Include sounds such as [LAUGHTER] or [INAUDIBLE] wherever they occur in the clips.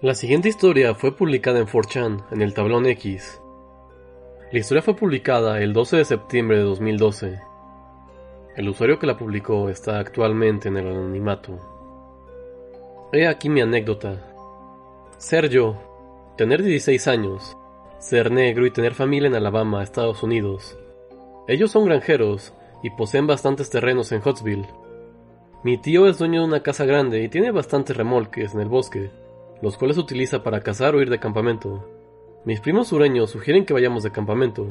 La siguiente historia fue publicada en 4chan, en el tablón X. La historia fue publicada el 12 de septiembre de 2012. El usuario que la publicó está actualmente en el anonimato. He aquí mi anécdota. Ser yo, tener 16 años, ser negro y tener familia en Alabama, Estados Unidos. Ellos son granjeros y poseen bastantes terrenos en Huntsville. Mi tío es dueño de una casa grande y tiene bastantes remolques en el bosque, los cuales utiliza para cazar o ir de campamento. Mis primos sureños sugieren que vayamos de campamento.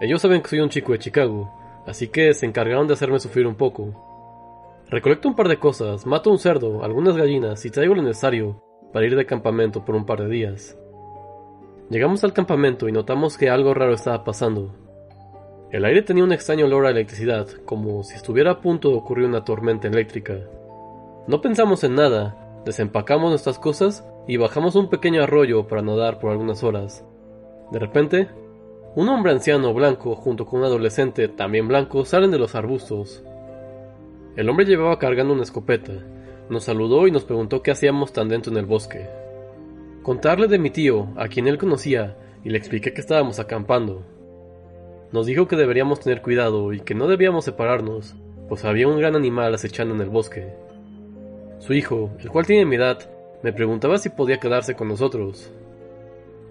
Ellos saben que soy un chico de Chicago, así que se encargaron de hacerme sufrir un poco. Recolecto un par de cosas, mato un cerdo, algunas gallinas y traigo lo necesario para ir de campamento por un par de días. Llegamos al campamento y notamos que algo raro estaba pasando. El aire tenía un extraño olor a electricidad, como si estuviera a punto de ocurrir una tormenta eléctrica. No pensamos en nada, desempacamos nuestras cosas y bajamos un pequeño arroyo para nadar por algunas horas. De repente, un hombre anciano blanco junto con un adolescente también blanco salen de los arbustos. El hombre llevaba cargando una escopeta, nos saludó y nos preguntó qué hacíamos tan dentro en el bosque. Contarle de mi tío, a quien él conocía, y le expliqué que estábamos acampando. Nos dijo que deberíamos tener cuidado y que no debíamos separarnos, pues había un gran animal acechando en el bosque. Su hijo, el cual tiene mi edad, me preguntaba si podía quedarse con nosotros.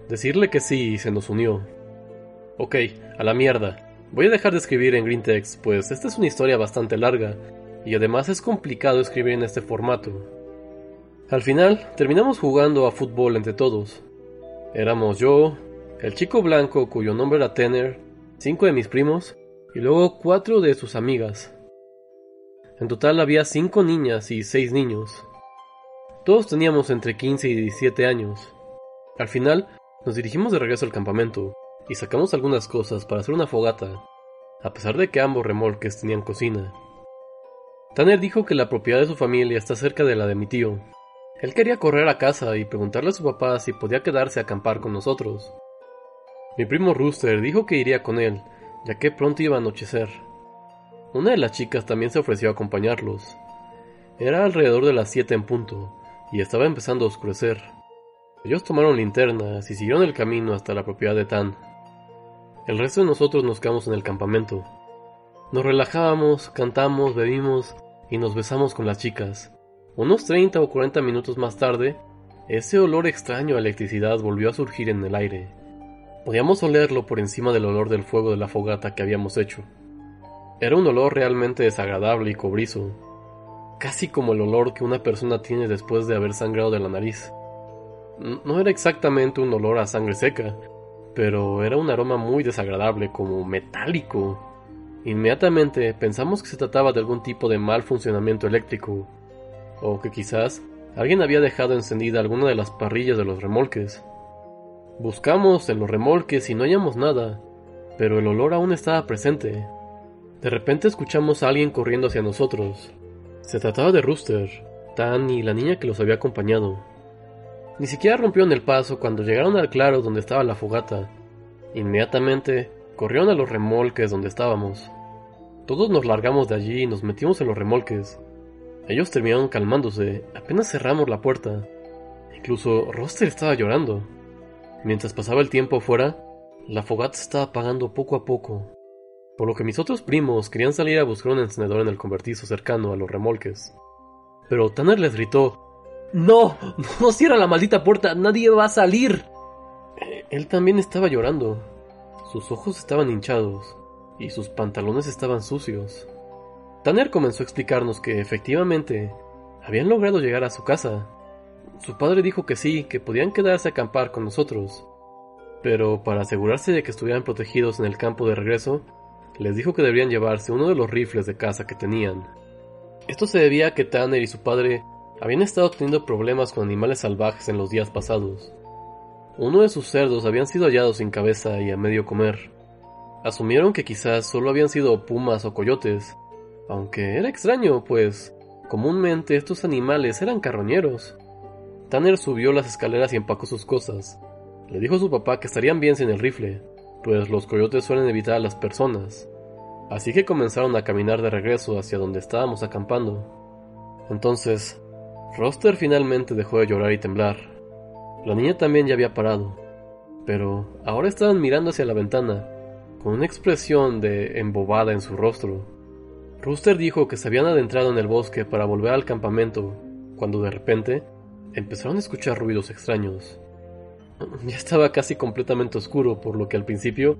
Decirle que sí y se nos unió. Ok, a la mierda. Voy a dejar de escribir en Green Text, pues esta es una historia bastante larga, y además es complicado escribir en este formato. Al final, terminamos jugando a fútbol entre todos. Éramos yo, el chico blanco cuyo nombre era Tanner, cinco de mis primos y luego cuatro de sus amigas. En total había cinco niñas y seis niños. Todos teníamos entre 15 y 17 años. Al final, nos dirigimos de regreso al campamento y sacamos algunas cosas para hacer una fogata, a pesar de que ambos remolques tenían cocina. Tanner dijo que la propiedad de su familia está cerca de la de mi tío. Él quería correr a casa y preguntarle a su papá si podía quedarse a acampar con nosotros. Mi primo Rooster dijo que iría con él, ya que pronto iba a anochecer. Una de las chicas también se ofreció a acompañarlos. Era alrededor de las siete en punto, y estaba empezando a oscurecer. Ellos tomaron linternas y siguieron el camino hasta la propiedad de Tan. El resto de nosotros nos quedamos en el campamento. Nos relajábamos, cantamos, bebimos y nos besamos con las chicas. Unos 30 o 40 minutos más tarde, ese olor extraño a electricidad volvió a surgir en el aire. Podíamos olerlo por encima del olor del fuego de la fogata que habíamos hecho. Era un olor realmente desagradable y cobrizo, casi como el olor que una persona tiene después de haber sangrado de la nariz. No era exactamente un olor a sangre seca, pero era un aroma muy desagradable, como metálico. Inmediatamente pensamos que se trataba de algún tipo de mal funcionamiento eléctrico, o que quizás alguien había dejado encendida alguna de las parrillas de los remolques. Buscamos en los remolques y no hallamos nada, pero el olor aún estaba presente. De repente escuchamos a alguien corriendo hacia nosotros. Se trataba de Rooster, Tan y la niña que los había acompañado. Ni siquiera rompieron el paso cuando llegaron al claro donde estaba la fogata. Inmediatamente corrieron a los remolques donde estábamos. Todos nos largamos de allí y nos metimos en los remolques. Ellos terminaron calmándose, apenas cerramos la puerta. Incluso Rooster estaba llorando. Mientras pasaba el tiempo afuera, la fogata estaba apagando poco a poco, por lo que mis otros primos querían salir a buscar un encendedor en el convertizo cercano a los remolques. Pero Tanner les gritó, ¡No! ¡No cierra la maldita puerta! ¡Nadie va a salir! Eh, él también estaba llorando. Sus ojos estaban hinchados y sus pantalones estaban sucios. Tanner comenzó a explicarnos que efectivamente habían logrado llegar a su casa su padre dijo que sí, que podían quedarse a acampar con nosotros, pero para asegurarse de que estuvieran protegidos en el campo de regreso, les dijo que deberían llevarse uno de los rifles de caza que tenían. Esto se debía a que Tanner y su padre habían estado teniendo problemas con animales salvajes en los días pasados. Uno de sus cerdos habían sido hallados sin cabeza y a medio comer. Asumieron que quizás solo habían sido pumas o coyotes, aunque era extraño, pues comúnmente estos animales eran carroñeros. Tanner subió las escaleras y empacó sus cosas. Le dijo a su papá que estarían bien sin el rifle, pues los coyotes suelen evitar a las personas. Así que comenzaron a caminar de regreso hacia donde estábamos acampando. Entonces, Roster finalmente dejó de llorar y temblar. La niña también ya había parado, pero ahora estaban mirando hacia la ventana, con una expresión de embobada en su rostro. Rooster dijo que se habían adentrado en el bosque para volver al campamento, cuando de repente empezaron a escuchar ruidos extraños. Ya estaba casi completamente oscuro, por lo que al principio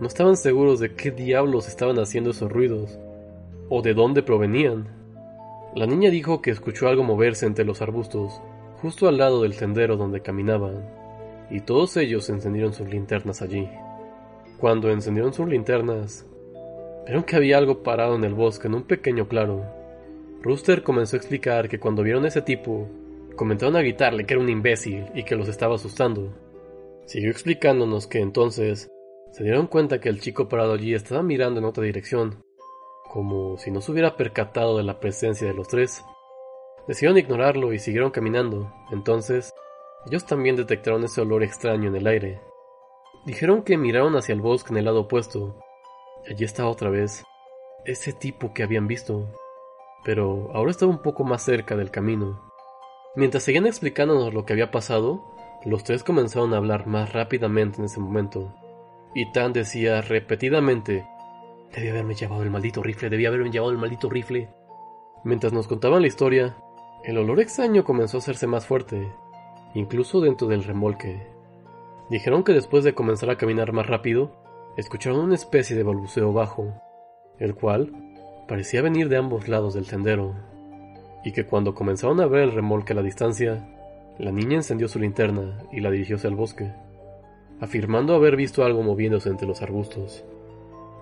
no estaban seguros de qué diablos estaban haciendo esos ruidos, o de dónde provenían. La niña dijo que escuchó algo moverse entre los arbustos, justo al lado del sendero donde caminaban, y todos ellos encendieron sus linternas allí. Cuando encendieron sus linternas, vieron que había algo parado en el bosque en un pequeño claro. Rooster comenzó a explicar que cuando vieron a ese tipo, Comentaron a gritarle que era un imbécil y que los estaba asustando. Siguió explicándonos que entonces se dieron cuenta que el chico parado allí estaba mirando en otra dirección, como si no se hubiera percatado de la presencia de los tres. Decidieron ignorarlo y siguieron caminando. Entonces, ellos también detectaron ese olor extraño en el aire. Dijeron que miraron hacia el bosque en el lado opuesto. Allí estaba otra vez ese tipo que habían visto, pero ahora estaba un poco más cerca del camino. Mientras seguían explicándonos lo que había pasado, los tres comenzaron a hablar más rápidamente en ese momento. Y Tan decía repetidamente, Debía haberme llevado el maldito rifle, debía haberme llevado el maldito rifle. Mientras nos contaban la historia, el olor extraño comenzó a hacerse más fuerte, incluso dentro del remolque. Dijeron que después de comenzar a caminar más rápido, escucharon una especie de balbuceo bajo, el cual parecía venir de ambos lados del sendero y que cuando comenzaron a ver el remolque a la distancia, la niña encendió su linterna y la dirigió hacia el bosque, afirmando haber visto algo moviéndose entre los arbustos.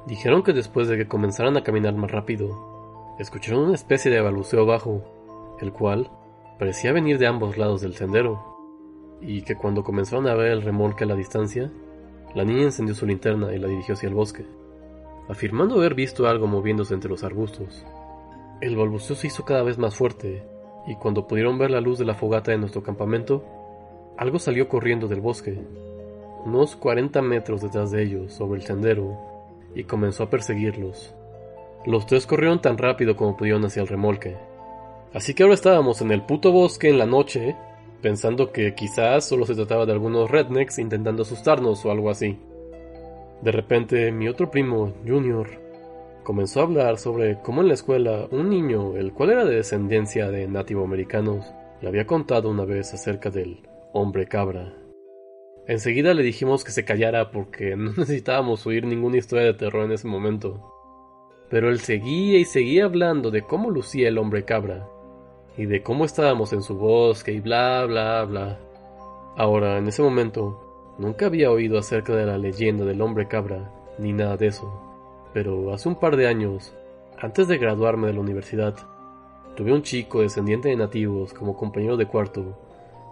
Dijeron que después de que comenzaran a caminar más rápido, escucharon una especie de balbuceo bajo, el cual parecía venir de ambos lados del sendero, y que cuando comenzaron a ver el remolque a la distancia, la niña encendió su linterna y la dirigió hacia el bosque, afirmando haber visto algo moviéndose entre los arbustos. El balbuceo se hizo cada vez más fuerte, y cuando pudieron ver la luz de la fogata de nuestro campamento, algo salió corriendo del bosque, unos 40 metros detrás de ellos, sobre el sendero, y comenzó a perseguirlos. Los tres corrieron tan rápido como pudieron hacia el remolque. Así que ahora estábamos en el puto bosque en la noche, pensando que quizás solo se trataba de algunos rednecks intentando asustarnos o algo así. De repente, mi otro primo, Junior, comenzó a hablar sobre cómo en la escuela un niño, el cual era de descendencia de nativoamericanos, le había contado una vez acerca del hombre cabra. Enseguida le dijimos que se callara porque no [LAUGHS] necesitábamos oír ninguna historia de terror en ese momento. Pero él seguía y seguía hablando de cómo lucía el hombre cabra, y de cómo estábamos en su bosque y bla bla bla. Ahora, en ese momento, nunca había oído acerca de la leyenda del hombre cabra, ni nada de eso pero hace un par de años, antes de graduarme de la universidad, tuve un chico descendiente de nativos como compañero de cuarto,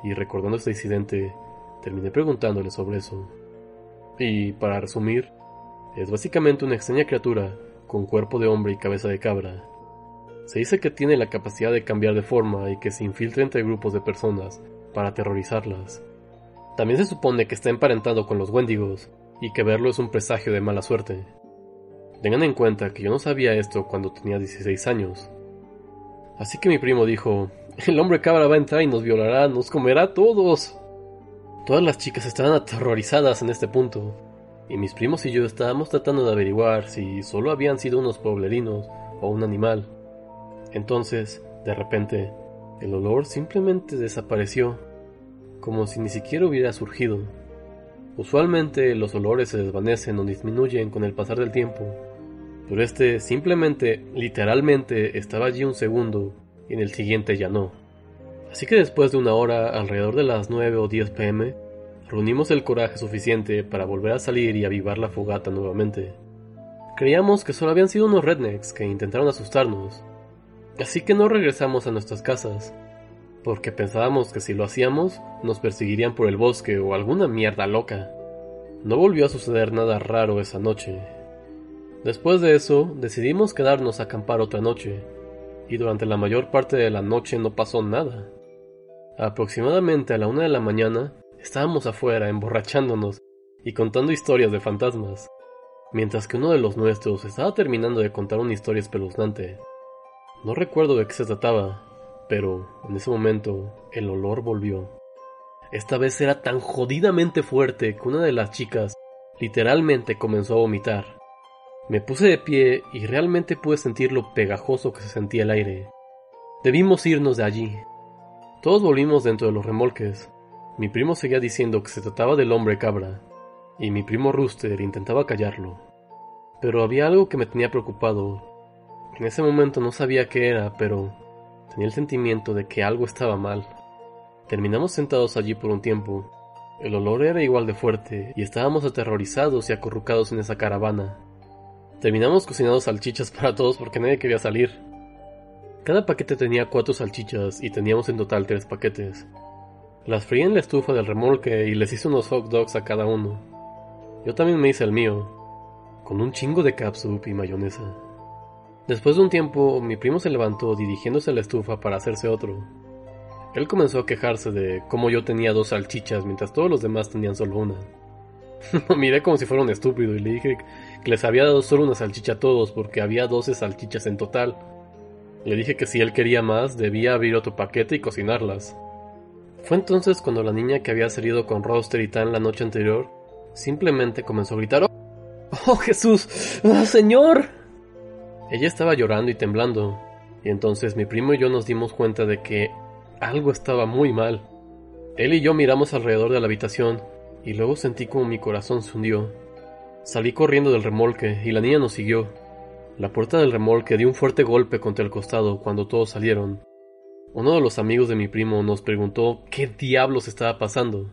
y recordando este incidente, terminé preguntándole sobre eso. Y, para resumir, es básicamente una extraña criatura con cuerpo de hombre y cabeza de cabra. Se dice que tiene la capacidad de cambiar de forma y que se infiltra entre grupos de personas para aterrorizarlas. También se supone que está emparentado con los Wendigos y que verlo es un presagio de mala suerte. Tengan en cuenta que yo no sabía esto cuando tenía 16 años. Así que mi primo dijo, el hombre cabra va a entrar y nos violará, nos comerá a todos. Todas las chicas estaban aterrorizadas en este punto, y mis primos y yo estábamos tratando de averiguar si solo habían sido unos pueblerinos o un animal. Entonces, de repente, el olor simplemente desapareció, como si ni siquiera hubiera surgido. Usualmente los olores se desvanecen o disminuyen con el pasar del tiempo, pero este simplemente, literalmente, estaba allí un segundo y en el siguiente ya no. Así que después de una hora, alrededor de las 9 o 10 pm, reunimos el coraje suficiente para volver a salir y avivar la fogata nuevamente. Creíamos que solo habían sido unos rednecks que intentaron asustarnos, así que no regresamos a nuestras casas, porque pensábamos que si lo hacíamos nos perseguirían por el bosque o alguna mierda loca. No volvió a suceder nada raro esa noche, Después de eso, decidimos quedarnos a acampar otra noche, y durante la mayor parte de la noche no pasó nada. Aproximadamente a la una de la mañana, estábamos afuera emborrachándonos y contando historias de fantasmas, mientras que uno de los nuestros estaba terminando de contar una historia espeluznante. No recuerdo de qué se trataba, pero en ese momento el olor volvió. esta vez era tan jodidamente fuerte que una de las chicas literalmente comenzó a vomitar. Me puse de pie y realmente pude sentir lo pegajoso que se sentía el aire. Debimos irnos de allí. Todos volvimos dentro de los remolques. Mi primo seguía diciendo que se trataba del hombre cabra, y mi primo Rooster intentaba callarlo. Pero había algo que me tenía preocupado. En ese momento no sabía qué era, pero tenía el sentimiento de que algo estaba mal. Terminamos sentados allí por un tiempo. El olor era igual de fuerte y estábamos aterrorizados y acurrucados en esa caravana. Terminamos cocinando salchichas para todos porque nadie quería salir. Cada paquete tenía cuatro salchichas y teníamos en total tres paquetes. Las fríi en la estufa del remolque y les hice unos hot dogs a cada uno. Yo también me hice el mío, con un chingo de capsup y mayonesa. Después de un tiempo, mi primo se levantó dirigiéndose a la estufa para hacerse otro. Él comenzó a quejarse de cómo yo tenía dos salchichas mientras todos los demás tenían solo una. [LAUGHS] Miré como si fuera un estúpido y le dije que les había dado solo una salchicha a todos porque había 12 salchichas en total. Le dije que si él quería más, debía abrir otro paquete y cocinarlas. Fue entonces cuando la niña que había salido con Roster y Tan la noche anterior simplemente comenzó a gritar: ¡Oh, oh Jesús! ¡Oh, Señor! Ella estaba llorando y temblando, y entonces mi primo y yo nos dimos cuenta de que algo estaba muy mal. Él y yo miramos alrededor de la habitación y luego sentí como mi corazón se hundió. Salí corriendo del remolque y la niña nos siguió. La puerta del remolque dio un fuerte golpe contra el costado cuando todos salieron. Uno de los amigos de mi primo nos preguntó qué diablos estaba pasando.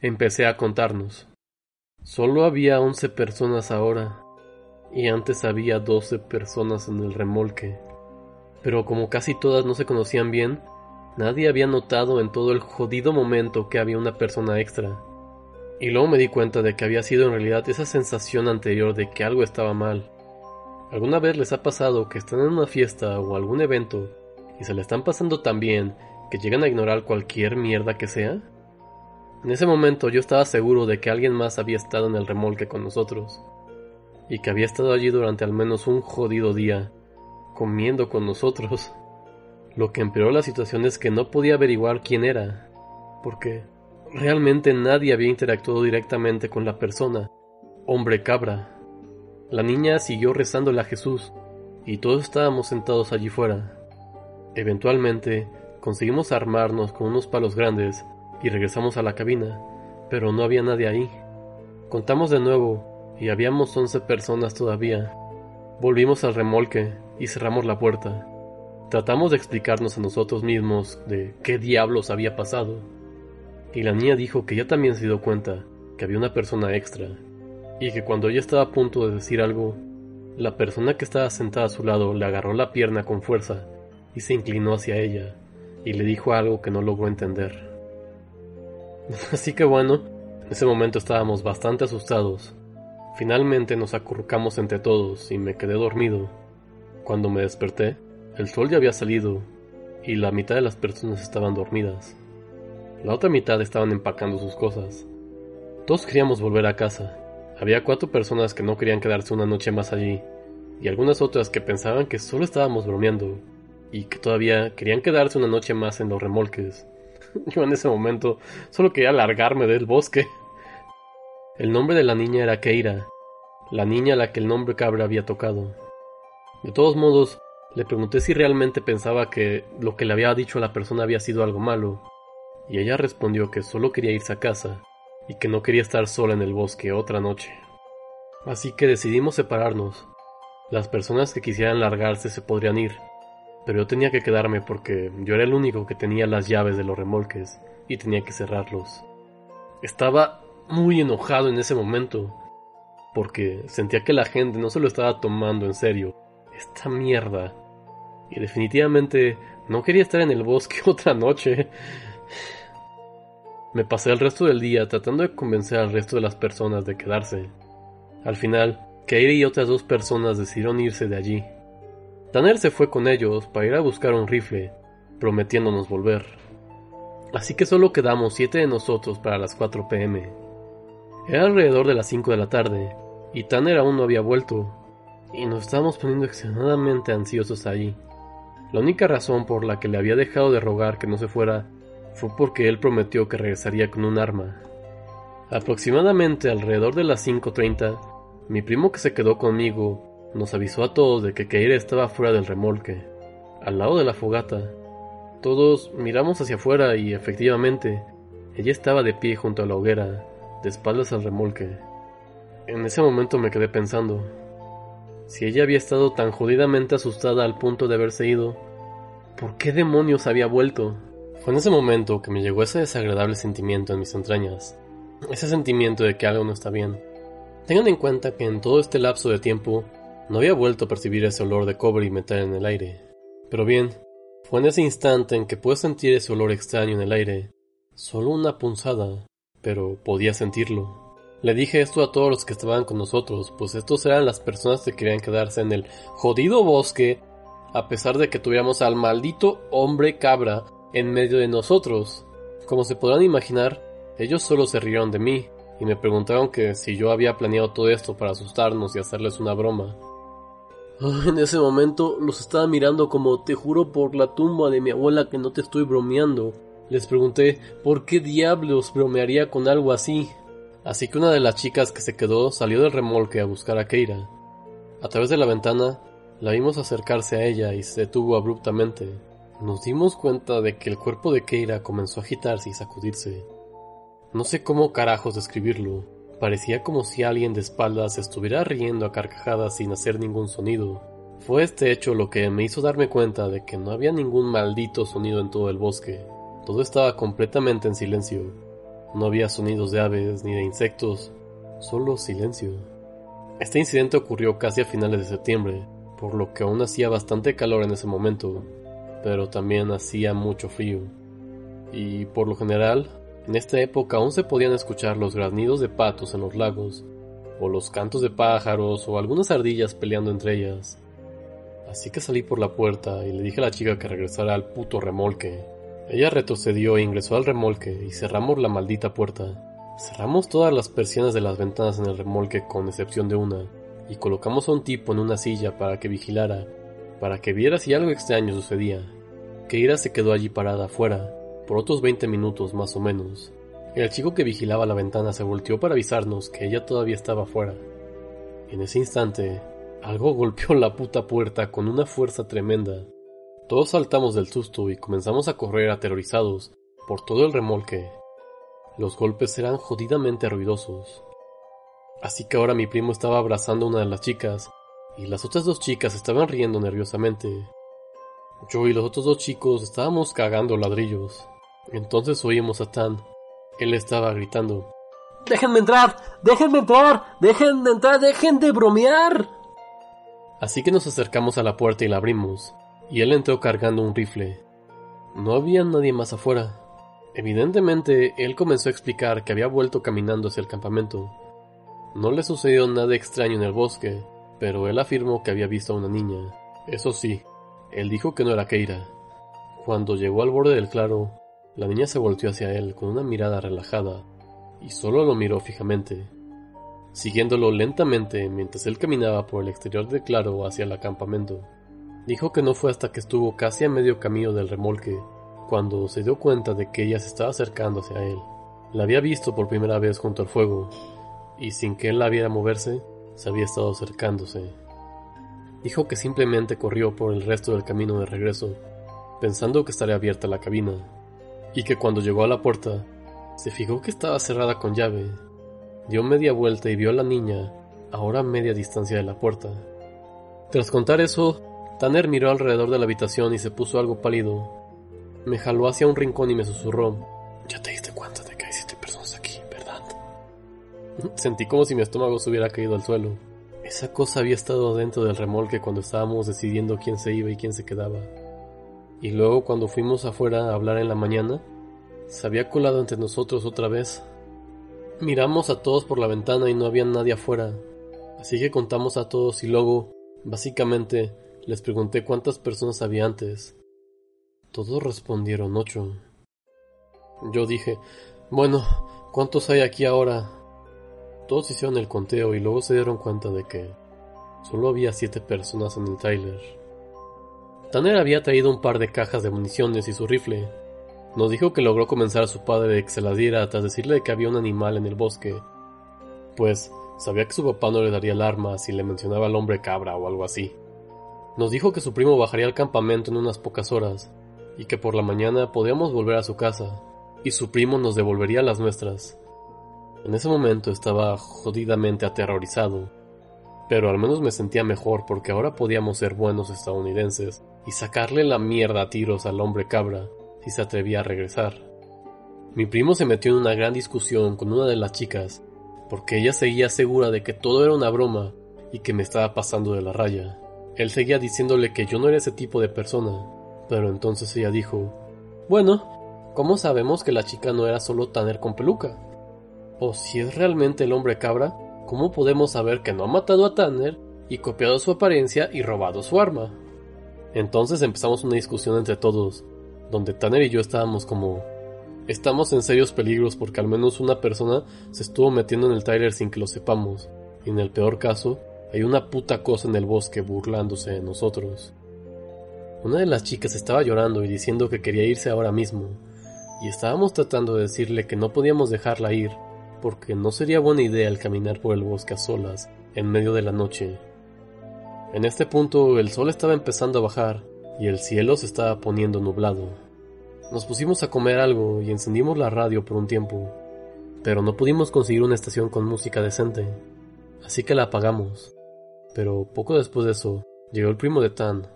Empecé a contarnos. Solo había once personas ahora, y antes había doce personas en el remolque. Pero como casi todas no se conocían bien, nadie había notado en todo el jodido momento que había una persona extra. Y luego me di cuenta de que había sido en realidad esa sensación anterior de que algo estaba mal. ¿Alguna vez les ha pasado que están en una fiesta o algún evento y se le están pasando tan bien que llegan a ignorar cualquier mierda que sea? En ese momento yo estaba seguro de que alguien más había estado en el remolque con nosotros y que había estado allí durante al menos un jodido día, comiendo con nosotros. Lo que empeoró la situación es que no podía averiguar quién era, porque Realmente nadie había interactuado directamente con la persona, hombre cabra. La niña siguió rezándole a Jesús, y todos estábamos sentados allí fuera. Eventualmente, conseguimos armarnos con unos palos grandes y regresamos a la cabina, pero no había nadie ahí. Contamos de nuevo, y habíamos once personas todavía. Volvimos al remolque y cerramos la puerta. Tratamos de explicarnos a nosotros mismos de qué diablos había pasado y la niña dijo que ya también se dio cuenta que había una persona extra, y que cuando ella estaba a punto de decir algo, la persona que estaba sentada a su lado le agarró la pierna con fuerza y se inclinó hacia ella, y le dijo algo que no logró entender. [LAUGHS] Así que bueno, en ese momento estábamos bastante asustados. Finalmente nos acurrucamos entre todos y me quedé dormido. Cuando me desperté, el sol ya había salido y la mitad de las personas estaban dormidas. La otra mitad estaban empacando sus cosas. Todos queríamos volver a casa. Había cuatro personas que no querían quedarse una noche más allí, y algunas otras que pensaban que solo estábamos bromeando, y que todavía querían quedarse una noche más en los remolques. [LAUGHS] Yo en ese momento solo quería largarme del bosque. El nombre de la niña era Keira, la niña a la que el nombre cabra había tocado. De todos modos, le pregunté si realmente pensaba que lo que le había dicho a la persona había sido algo malo, y ella respondió que solo quería irse a casa y que no quería estar sola en el bosque otra noche. Así que decidimos separarnos. Las personas que quisieran largarse se podrían ir, pero yo tenía que quedarme porque yo era el único que tenía las llaves de los remolques y tenía que cerrarlos. Estaba muy enojado en ese momento, porque sentía que la gente no se lo estaba tomando en serio. Esta mierda. Y definitivamente no quería estar en el bosque [LAUGHS] otra noche. Me pasé el resto del día tratando de convencer al resto de las personas de quedarse. Al final, Keira y otras dos personas decidieron irse de allí. Tanner se fue con ellos para ir a buscar un rifle, prometiéndonos volver. Así que solo quedamos siete de nosotros para las 4 pm. Era alrededor de las 5 de la tarde, y Tanner aún no había vuelto, y nos estábamos poniendo extremadamente ansiosos allí. La única razón por la que le había dejado de rogar que no se fuera fue porque él prometió que regresaría con un arma. Aproximadamente alrededor de las 5.30, mi primo que se quedó conmigo nos avisó a todos de que Keira estaba fuera del remolque, al lado de la fogata. Todos miramos hacia afuera y efectivamente, ella estaba de pie junto a la hoguera, de espaldas al remolque. En ese momento me quedé pensando, si ella había estado tan jodidamente asustada al punto de haberse ido, ¿por qué demonios había vuelto? Fue en ese momento que me llegó ese desagradable sentimiento en mis entrañas, ese sentimiento de que algo no está bien. Tengan en cuenta que en todo este lapso de tiempo no había vuelto a percibir ese olor de cobre y metal en el aire. Pero bien, fue en ese instante en que pude sentir ese olor extraño en el aire, solo una punzada, pero podía sentirlo. Le dije esto a todos los que estaban con nosotros, pues estos eran las personas que querían quedarse en el jodido bosque, a pesar de que tuviéramos al maldito hombre cabra en medio de nosotros. Como se podrán imaginar, ellos solo se rieron de mí y me preguntaron que si yo había planeado todo esto para asustarnos y hacerles una broma. En ese momento los estaba mirando como te juro por la tumba de mi abuela que no te estoy bromeando. Les pregunté por qué diablos bromearía con algo así. Así que una de las chicas que se quedó salió del remolque a buscar a Keira. A través de la ventana, la vimos acercarse a ella y se detuvo abruptamente. Nos dimos cuenta de que el cuerpo de Keira comenzó a agitarse y sacudirse. No sé cómo carajos describirlo. Parecía como si alguien de espaldas estuviera riendo a carcajadas sin hacer ningún sonido. Fue este hecho lo que me hizo darme cuenta de que no había ningún maldito sonido en todo el bosque. Todo estaba completamente en silencio. No había sonidos de aves ni de insectos, solo silencio. Este incidente ocurrió casi a finales de septiembre, por lo que aún hacía bastante calor en ese momento, pero también hacía mucho frío. Y por lo general, en esta época aún se podían escuchar los granidos de patos en los lagos, o los cantos de pájaros, o algunas ardillas peleando entre ellas. Así que salí por la puerta y le dije a la chica que regresara al puto remolque. Ella retrocedió e ingresó al remolque y cerramos la maldita puerta. Cerramos todas las persianas de las ventanas en el remolque con excepción de una, y colocamos a un tipo en una silla para que vigilara, para que viera si algo extraño sucedía. Keira se quedó allí parada afuera, por otros 20 minutos más o menos. El chico que vigilaba la ventana se volteó para avisarnos que ella todavía estaba afuera. En ese instante, algo [LAUGHS] golpeó la puta puerta con una fuerza tremenda. Todos saltamos del susto y comenzamos a correr aterrorizados por todo el remolque. Los golpes eran jodidamente ruidosos. Así que ahora mi primo estaba abrazando a una de las chicas y las otras dos chicas estaban riendo nerviosamente. Yo y los otros dos chicos estábamos cagando ladrillos. Entonces oímos a Tan. Él estaba gritando. ¡Déjenme entrar! ¡Déjenme entrar! ¡Déjenme entrar! ¡Dejen de bromear! Así que nos acercamos a la puerta y la abrimos y él entró cargando un rifle. No había nadie más afuera. Evidentemente, él comenzó a explicar que había vuelto caminando hacia el campamento. No le sucedió nada extraño en el bosque, pero él afirmó que había visto a una niña. Eso sí, él dijo que no era Keira. Cuando llegó al borde del claro, la niña se volteó hacia él con una mirada relajada y solo lo miró fijamente, siguiéndolo lentamente mientras él caminaba por el exterior del claro hacia el campamento. Dijo que no fue hasta que estuvo casi a medio camino del remolque cuando se dio cuenta de que ella se estaba acercando hacia él. La había visto por primera vez junto al fuego, y sin que él la viera moverse, se había estado acercándose. Dijo que simplemente corrió por el resto del camino de regreso, pensando que estaría abierta la cabina, y que cuando llegó a la puerta, se fijó que estaba cerrada con llave. Dio media vuelta y vio a la niña, ahora a media distancia de la puerta. Tras contar eso, Tanner miró alrededor de la habitación y se puso algo pálido. Me jaló hacia un rincón y me susurró. Ya te diste cuenta de que hay siete personas aquí, ¿verdad? Sentí como si mi estómago se hubiera caído al suelo. Esa cosa había estado dentro del remolque cuando estábamos decidiendo quién se iba y quién se quedaba. Y luego cuando fuimos afuera a hablar en la mañana, se había colado entre nosotros otra vez. Miramos a todos por la ventana y no había nadie afuera. Así que contamos a todos y luego, básicamente, les pregunté cuántas personas había antes. Todos respondieron ocho. Yo dije, bueno, ¿cuántos hay aquí ahora? Todos hicieron el conteo y luego se dieron cuenta de que solo había siete personas en el trailer. Tanner había traído un par de cajas de municiones y su rifle, Nos dijo que logró convencer a su padre de que se la diera tras decirle que había un animal en el bosque, pues sabía que su papá no le daría el arma si le mencionaba al hombre cabra o algo así. Nos dijo que su primo bajaría al campamento en unas pocas horas y que por la mañana podíamos volver a su casa y su primo nos devolvería las nuestras. En ese momento estaba jodidamente aterrorizado, pero al menos me sentía mejor porque ahora podíamos ser buenos estadounidenses y sacarle la mierda a tiros al hombre cabra si se atrevía a regresar. Mi primo se metió en una gran discusión con una de las chicas porque ella seguía segura de que todo era una broma y que me estaba pasando de la raya. Él seguía diciéndole que yo no era ese tipo de persona, pero entonces ella dijo, bueno, ¿cómo sabemos que la chica no era solo Tanner con peluca? O si es realmente el hombre cabra, ¿cómo podemos saber que no ha matado a Tanner y copiado su apariencia y robado su arma? Entonces empezamos una discusión entre todos, donde Tanner y yo estábamos como, estamos en serios peligros porque al menos una persona se estuvo metiendo en el Tyler sin que lo sepamos, y en el peor caso, hay una puta cosa en el bosque burlándose de nosotros. Una de las chicas estaba llorando y diciendo que quería irse ahora mismo, y estábamos tratando de decirle que no podíamos dejarla ir, porque no sería buena idea el caminar por el bosque a solas, en medio de la noche. En este punto el sol estaba empezando a bajar, y el cielo se estaba poniendo nublado. Nos pusimos a comer algo y encendimos la radio por un tiempo, pero no pudimos conseguir una estación con música decente, así que la apagamos. Pero poco después de eso, llegó el primo de Tan.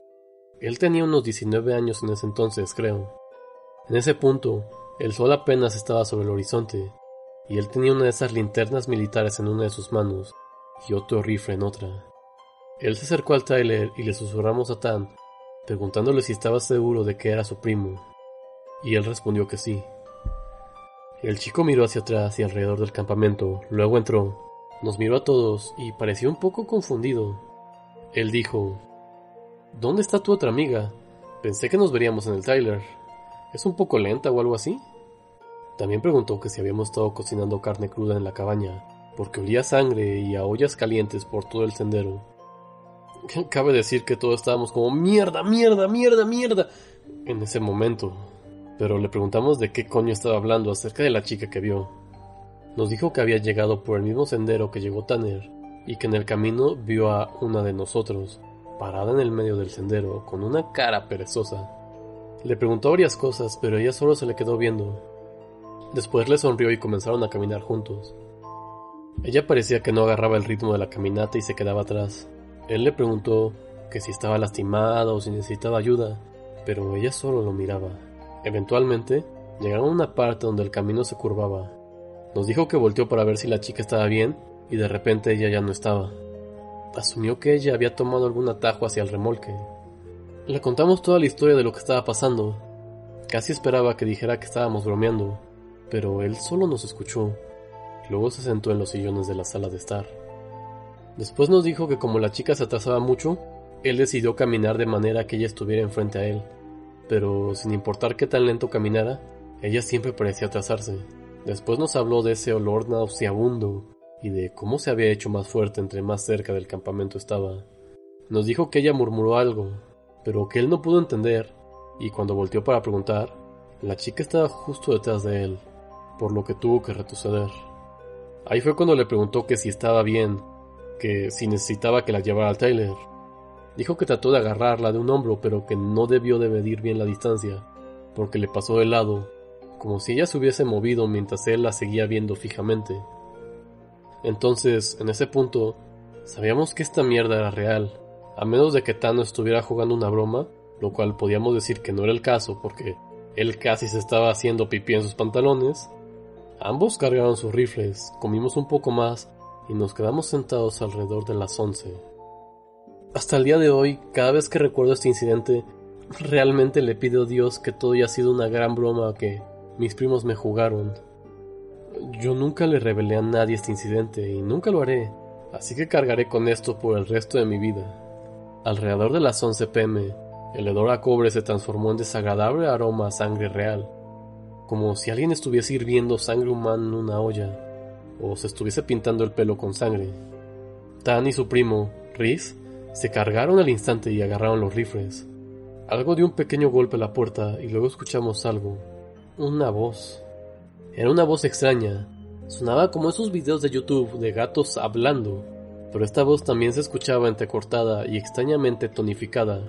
Él tenía unos 19 años en ese entonces, creo. En ese punto, el sol apenas estaba sobre el horizonte, y él tenía una de esas linternas militares en una de sus manos y otro rifle en otra. Él se acercó al Tyler y le susurramos a Tan, preguntándole si estaba seguro de que era su primo, y él respondió que sí. El chico miró hacia atrás y alrededor del campamento, luego entró nos miró a todos y pareció un poco confundido. Él dijo, ¿Dónde está tu otra amiga? Pensé que nos veríamos en el Tyler. ¿Es un poco lenta o algo así? También preguntó que si habíamos estado cocinando carne cruda en la cabaña, porque olía sangre y a ollas calientes por todo el sendero. [LAUGHS] Cabe decir que todos estábamos como mierda, mierda, mierda, mierda en ese momento, pero le preguntamos de qué coño estaba hablando acerca de la chica que vio. Nos dijo que había llegado por el mismo sendero que llegó Tanner y que en el camino vio a una de nosotros, parada en el medio del sendero, con una cara perezosa. Le preguntó varias cosas, pero ella solo se le quedó viendo. Después le sonrió y comenzaron a caminar juntos. Ella parecía que no agarraba el ritmo de la caminata y se quedaba atrás. Él le preguntó que si estaba lastimada o si necesitaba ayuda, pero ella solo lo miraba. Eventualmente, llegaron a una parte donde el camino se curvaba nos dijo que volteó para ver si la chica estaba bien y de repente ella ya no estaba. Asumió que ella había tomado algún atajo hacia el remolque. Le contamos toda la historia de lo que estaba pasando. Casi esperaba que dijera que estábamos bromeando, pero él solo nos escuchó. Luego se sentó en los sillones de la sala de estar. Después nos dijo que como la chica se atrasaba mucho, él decidió caminar de manera que ella estuviera enfrente a él. Pero sin importar qué tan lento caminara, ella siempre parecía atrasarse. Después nos habló de ese olor nauseabundo y de cómo se había hecho más fuerte entre más cerca del campamento estaba. Nos dijo que ella murmuró algo, pero que él no pudo entender, y cuando volteó para preguntar, la chica estaba justo detrás de él, por lo que tuvo que retroceder. Ahí fue cuando le preguntó que si estaba bien, que si necesitaba que la llevara al Tyler. Dijo que trató de agarrarla de un hombro, pero que no debió de medir bien la distancia, porque le pasó de lado como si ella se hubiese movido mientras él la seguía viendo fijamente. Entonces, en ese punto, sabíamos que esta mierda era real, a menos de que Tano estuviera jugando una broma, lo cual podíamos decir que no era el caso porque él casi se estaba haciendo pipí en sus pantalones. Ambos cargaron sus rifles, comimos un poco más y nos quedamos sentados alrededor de las once. Hasta el día de hoy, cada vez que recuerdo este incidente, [LAUGHS] realmente le pido a Dios que todo haya sido una gran broma que mis primos me jugaron. Yo nunca le revelé a nadie este incidente y nunca lo haré, así que cargaré con esto por el resto de mi vida. Alrededor de las 11 pm, el hedor a cobre se transformó en desagradable aroma a sangre real, como si alguien estuviese hirviendo sangre humana en una olla, o se estuviese pintando el pelo con sangre. Tan y su primo, Riz, se cargaron al instante y agarraron los rifles. Algo dio un pequeño golpe a la puerta y luego escuchamos algo, una voz. Era una voz extraña. Sonaba como esos videos de YouTube de gatos hablando, pero esta voz también se escuchaba entrecortada y extrañamente tonificada.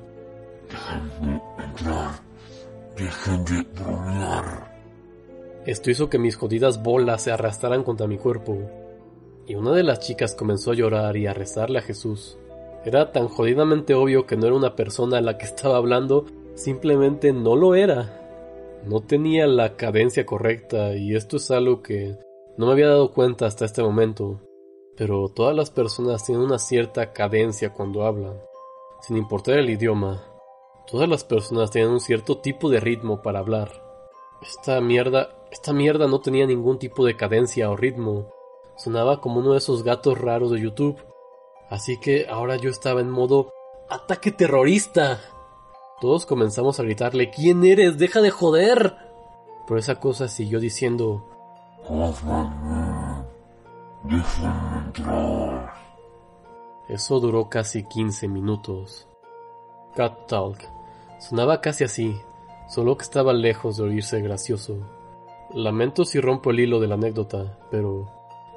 Esto hizo que mis jodidas bolas se arrastraran contra mi cuerpo, y una de las chicas comenzó a llorar y a rezarle a Jesús. Era tan jodidamente obvio que no era una persona a la que [LAUGHS] estaba hablando, simplemente no lo era no tenía la cadencia correcta y esto es algo que no me había dado cuenta hasta este momento. Pero todas las personas tienen una cierta cadencia cuando hablan, sin importar el idioma. Todas las personas tienen un cierto tipo de ritmo para hablar. Esta mierda, esta mierda no tenía ningún tipo de cadencia o ritmo. Sonaba como uno de esos gatos raros de YouTube. Así que ahora yo estaba en modo ataque terrorista. Todos comenzamos a gritarle, ¿quién eres? ¡Deja de joder! Pero esa cosa siguió diciendo, Eso duró casi 15 minutos. Cat Talk. Sonaba casi así, solo que estaba lejos de oírse gracioso. Lamento si rompo el hilo de la anécdota, pero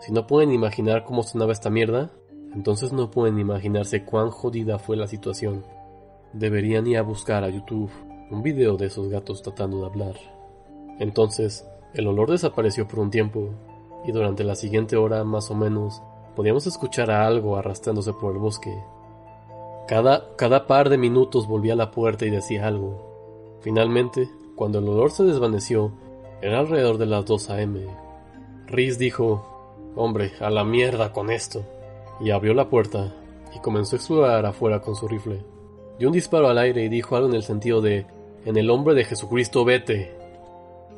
si no pueden imaginar cómo sonaba esta mierda, entonces no pueden imaginarse cuán jodida fue la situación. Deberían ir a buscar a YouTube un video de esos gatos tratando de hablar. Entonces, el olor desapareció por un tiempo, y durante la siguiente hora más o menos podíamos escuchar a algo arrastrándose por el bosque. Cada, cada par de minutos volvía a la puerta y decía algo. Finalmente, cuando el olor se desvaneció, era alrededor de las 2 a.m. Rhys dijo, Hombre, a la mierda con esto. Y abrió la puerta y comenzó a explorar afuera con su rifle dio un disparo al aire y dijo algo en el sentido de En el nombre de Jesucristo vete.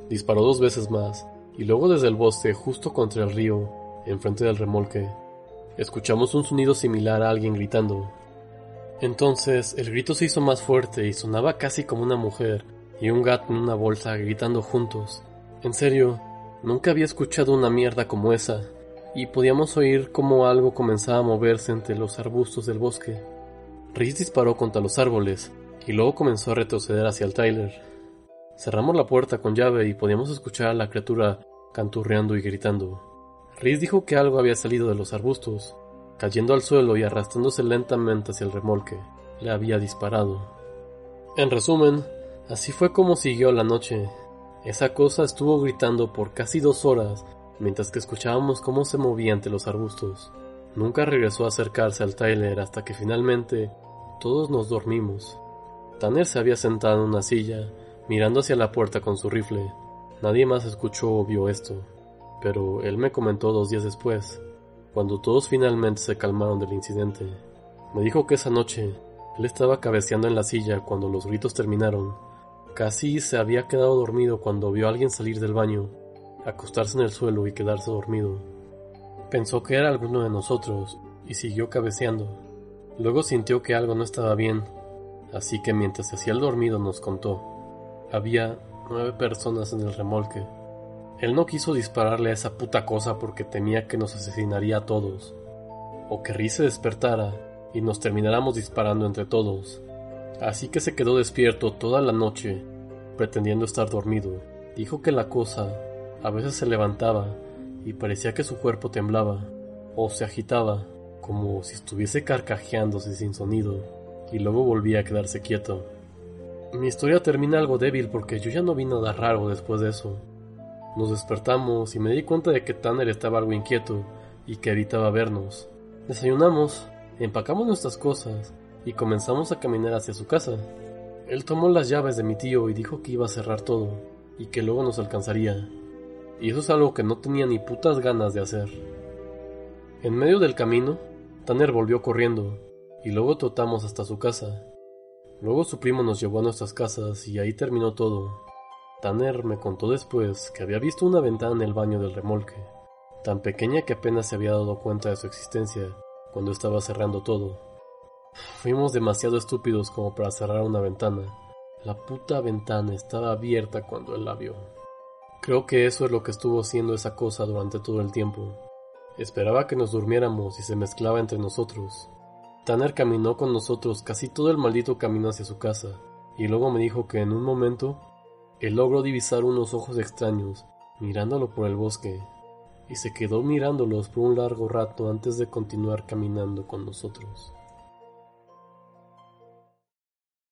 Disparó dos veces más, y luego desde el bosque, justo contra el río, enfrente del remolque, escuchamos un sonido similar a alguien gritando. Entonces el grito se hizo más fuerte y sonaba casi como una mujer y un gato en una bolsa gritando juntos. En serio, nunca había escuchado una mierda como esa, y podíamos oír como algo comenzaba a moverse entre los arbustos del bosque. Rhys disparó contra los árboles y luego comenzó a retroceder hacia el trailer. Cerramos la puerta con llave y podíamos escuchar a la criatura canturreando y gritando. Rhys dijo que algo había salido de los arbustos, cayendo al suelo y arrastrándose lentamente hacia el remolque. Le había disparado. En resumen, así fue como siguió la noche. Esa cosa estuvo gritando por casi dos horas mientras que escuchábamos cómo se movía entre los arbustos. Nunca regresó a acercarse al Tyler hasta que finalmente todos nos dormimos. Tanner se había sentado en una silla, mirando hacia la puerta con su rifle. Nadie más escuchó o vio esto, pero él me comentó dos días después, cuando todos finalmente se calmaron del incidente. Me dijo que esa noche él estaba cabeceando en la silla cuando los gritos terminaron. Casi se había quedado dormido cuando vio a alguien salir del baño, acostarse en el suelo y quedarse dormido. Pensó que era alguno de nosotros y siguió cabeceando. Luego sintió que algo no estaba bien, así que mientras hacía el dormido nos contó. Había nueve personas en el remolque. Él no quiso dispararle a esa puta cosa porque temía que nos asesinaría a todos, o que Riz se despertara y nos termináramos disparando entre todos. Así que se quedó despierto toda la noche, pretendiendo estar dormido. Dijo que la cosa a veces se levantaba y parecía que su cuerpo temblaba o se agitaba como si estuviese carcajeándose sin sonido y luego volvía a quedarse quieto. Mi historia termina algo débil porque yo ya no vi nada raro después de eso. Nos despertamos y me di cuenta de que Tanner estaba algo inquieto y que evitaba vernos. Desayunamos, empacamos nuestras cosas y comenzamos a caminar hacia su casa. Él tomó las llaves de mi tío y dijo que iba a cerrar todo y que luego nos alcanzaría y eso es algo que no tenía ni putas ganas de hacer. En medio del camino, Tanner volvió corriendo, y luego trotamos hasta su casa. Luego su primo nos llevó a nuestras casas y ahí terminó todo. Tanner me contó después que había visto una ventana en el baño del remolque, tan pequeña que apenas se había dado cuenta de su existencia cuando estaba cerrando todo. Fuimos demasiado estúpidos como para cerrar una ventana. La puta ventana estaba abierta cuando él la vio. Creo que eso es lo que estuvo haciendo esa cosa durante todo el tiempo. Esperaba que nos durmiéramos y se mezclaba entre nosotros. Tanner caminó con nosotros casi todo el maldito camino hacia su casa, y luego me dijo que en un momento Él logró divisar unos ojos extraños mirándolo por el bosque y se quedó mirándolos por un largo rato antes de continuar caminando con nosotros.